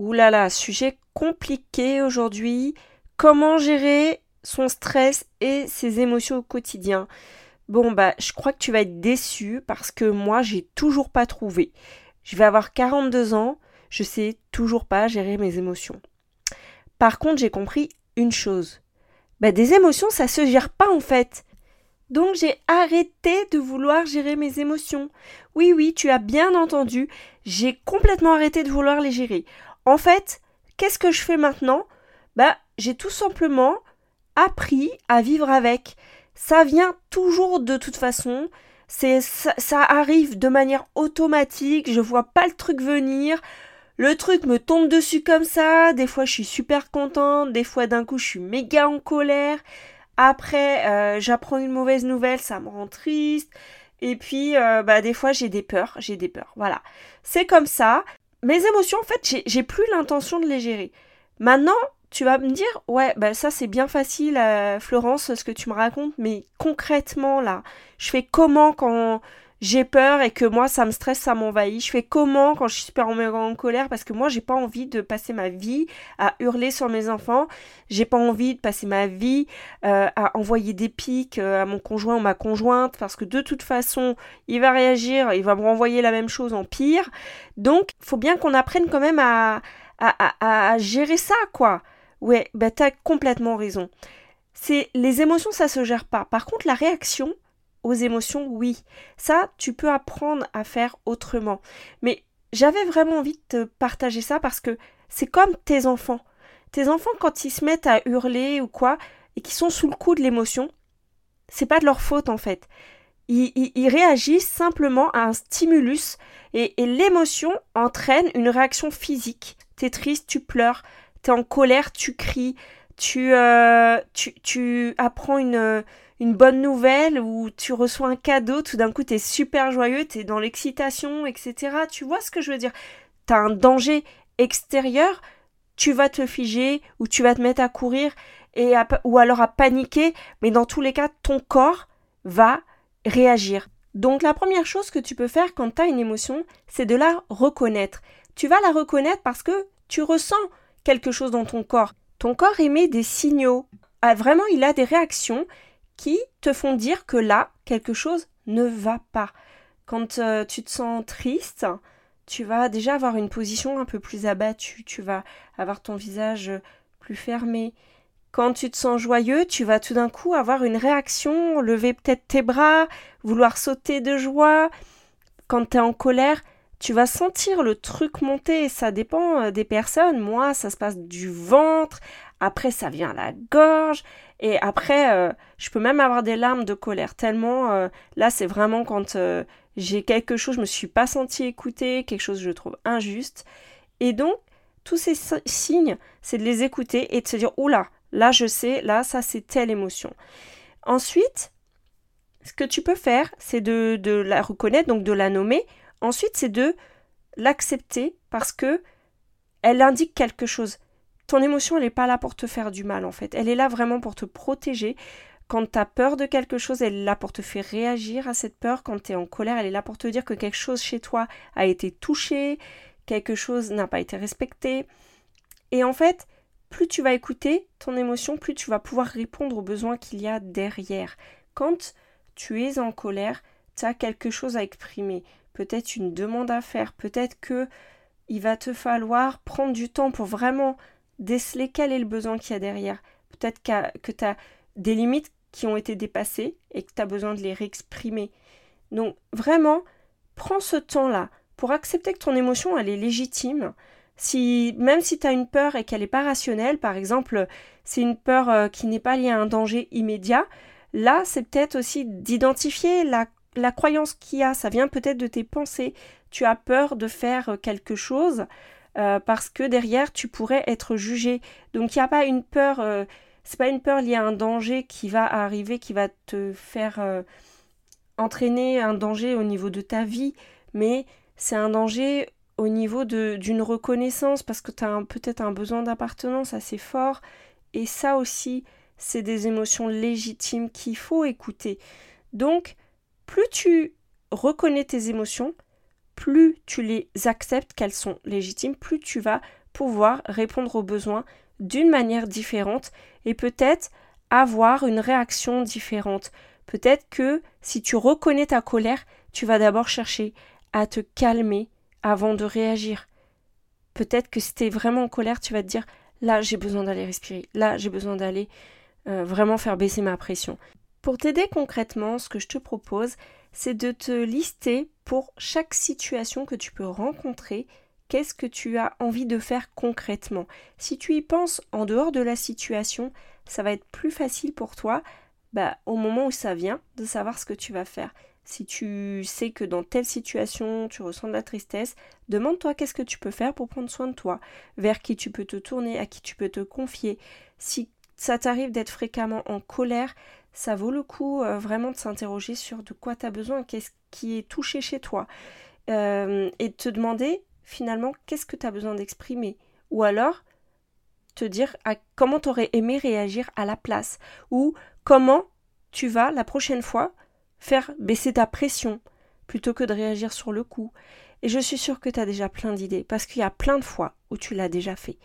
Ouh là là, sujet compliqué aujourd'hui. Comment gérer son stress et ses émotions au quotidien? Bon bah, je crois que tu vas être déçu parce que moi, j'ai toujours pas trouvé. Je vais avoir 42 ans, je sais toujours pas gérer mes émotions. Par contre, j'ai compris une chose. Bah, des émotions, ça se gère pas en fait. Donc j'ai arrêté de vouloir gérer mes émotions. Oui, oui, tu as bien entendu, j'ai complètement arrêté de vouloir les gérer. En fait, qu'est-ce que je fais maintenant? Bah, j'ai tout simplement appris à vivre avec. Ça vient toujours de toute façon. C'est ça, arrive de manière automatique. Je vois pas le truc venir. Le truc me tombe dessus comme ça. Des fois, je suis super contente. Des fois, d'un coup, je suis méga en colère. Après, euh, j'apprends une mauvaise nouvelle, ça me rend triste. Et puis, euh, bah, des fois, j'ai des peurs. J'ai des peurs. Voilà. C'est comme ça mes émotions, en fait, j'ai plus l'intention de les gérer. Maintenant, tu vas me dire, ouais, bah ça c'est bien facile, euh, Florence, ce que tu me racontes, mais concrètement là, je fais comment quand j'ai peur et que moi ça me stresse, ça m'envahit. Je fais comment quand je suis super en, colère? Parce que moi j'ai pas envie de passer ma vie à hurler sur mes enfants. J'ai pas envie de passer ma vie euh, à envoyer des pics euh, à mon conjoint ou ma conjointe parce que de toute façon il va réagir, il va me renvoyer la même chose en pire. Donc faut bien qu'on apprenne quand même à, à, à, gérer ça quoi. Ouais, bah t'as complètement raison. C'est les émotions ça se gère pas. Par contre la réaction aux émotions, oui. Ça, tu peux apprendre à faire autrement. Mais j'avais vraiment envie de te partager ça parce que c'est comme tes enfants. Tes enfants, quand ils se mettent à hurler ou quoi, et qui sont sous le coup de l'émotion, c'est pas de leur faute en fait. Ils, réagissent simplement à un stimulus et, l'émotion entraîne une réaction physique. T'es triste, tu pleures, t'es en colère, tu cries, tu, euh, tu, tu apprends une, une bonne nouvelle ou tu reçois un cadeau, tout d'un coup tu es super joyeux, tu es dans l'excitation, etc. Tu vois ce que je veux dire? Tu as un danger extérieur, tu vas te figer ou tu vas te mettre à courir et ou alors à paniquer, mais dans tous les cas, ton corps va réagir. Donc la première chose que tu peux faire quand tu as une émotion, c'est de la reconnaître. Tu vas la reconnaître parce que tu ressens quelque chose dans ton corps. Ton corps émet des signaux. Ah, vraiment, il a des réactions qui te font dire que là, quelque chose ne va pas. Quand euh, tu te sens triste, tu vas déjà avoir une position un peu plus abattue, tu vas avoir ton visage plus fermé. Quand tu te sens joyeux, tu vas tout d'un coup avoir une réaction, lever peut-être tes bras, vouloir sauter de joie. Quand tu es en colère, tu vas sentir le truc monter, ça dépend euh, des personnes. Moi, ça se passe du ventre, après ça vient la gorge, et après, euh, je peux même avoir des larmes de colère, tellement euh, là, c'est vraiment quand j'ai quelque chose, je me suis pas senti écouter, quelque chose je trouve injuste. Et donc, tous ces signes, c'est de les écouter et de se dire, oula, là je sais, là ça c'est telle émotion. Ensuite, ce que tu peux faire, c'est de, de la reconnaître, donc de la nommer, Ensuite, c'est de l'accepter parce que elle indique quelque chose. Ton émotion, elle n'est pas là pour te faire du mal, en fait. Elle est là vraiment pour te protéger. Quand tu as peur de quelque chose, elle est là pour te faire réagir à cette peur. Quand tu es en colère, elle est là pour te dire que quelque chose chez toi a été touché, quelque chose n'a pas été respecté. Et en fait, plus tu vas écouter ton émotion, plus tu vas pouvoir répondre aux besoins qu'il y a derrière. Quand tu es en colère, tu as quelque chose à exprimer peut-être une demande à faire, peut-être que il va te falloir prendre du temps pour vraiment déceler quel est le besoin qu'il y a derrière. Peut-être que tu as des limites qui ont été dépassées et que tu as besoin de les réexprimer. Donc vraiment, prends ce temps-là pour accepter que ton émotion, elle est légitime. Si, même si tu as une peur et qu'elle n'est pas rationnelle, par exemple, c'est une peur euh, qui n'est pas liée à un danger immédiat, là, c'est peut-être aussi d'identifier la la croyance qu'il y a, ça vient peut-être de tes pensées. Tu as peur de faire quelque chose euh, parce que derrière tu pourrais être jugé. Donc il n'y a pas une peur, euh, c'est pas une peur liée à un danger qui va arriver, qui va te faire euh, entraîner un danger au niveau de ta vie, mais c'est un danger au niveau d'une reconnaissance parce que tu as peut-être un besoin d'appartenance assez fort et ça aussi c'est des émotions légitimes qu'il faut écouter. Donc plus tu reconnais tes émotions, plus tu les acceptes qu'elles sont légitimes, plus tu vas pouvoir répondre aux besoins d'une manière différente et peut-être avoir une réaction différente. Peut-être que si tu reconnais ta colère, tu vas d'abord chercher à te calmer avant de réagir. Peut-être que si tu es vraiment en colère, tu vas te dire là j'ai besoin d'aller respirer, là j'ai besoin d'aller euh, vraiment faire baisser ma pression. Pour t'aider concrètement, ce que je te propose, c'est de te lister pour chaque situation que tu peux rencontrer, qu'est-ce que tu as envie de faire concrètement. Si tu y penses en dehors de la situation, ça va être plus facile pour toi bah, au moment où ça vient de savoir ce que tu vas faire. Si tu sais que dans telle situation tu ressens de la tristesse, demande-toi qu'est-ce que tu peux faire pour prendre soin de toi, vers qui tu peux te tourner, à qui tu peux te confier. Si ça t'arrive d'être fréquemment en colère, ça vaut le coup euh, vraiment de s'interroger sur de quoi tu as besoin, qu'est-ce qui est touché chez toi, euh, et de te demander finalement qu'est-ce que tu as besoin d'exprimer? Ou alors te dire comment tu aurais aimé réagir à la place, ou comment tu vas la prochaine fois faire baisser ta pression plutôt que de réagir sur le coup? Et je suis sûre que tu as déjà plein d'idées, parce qu'il y a plein de fois où tu l'as déjà fait.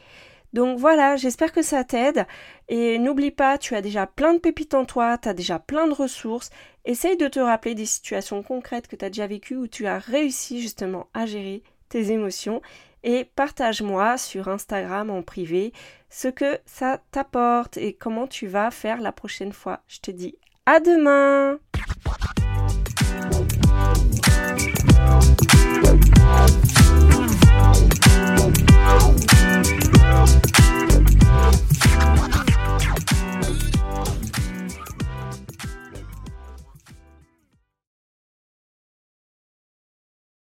Donc voilà, j'espère que ça t'aide. Et n'oublie pas, tu as déjà plein de pépites en toi, tu as déjà plein de ressources. Essaye de te rappeler des situations concrètes que tu as déjà vécues où tu as réussi justement à gérer tes émotions. Et partage-moi sur Instagram en privé ce que ça t'apporte et comment tu vas faire la prochaine fois. Je te dis à demain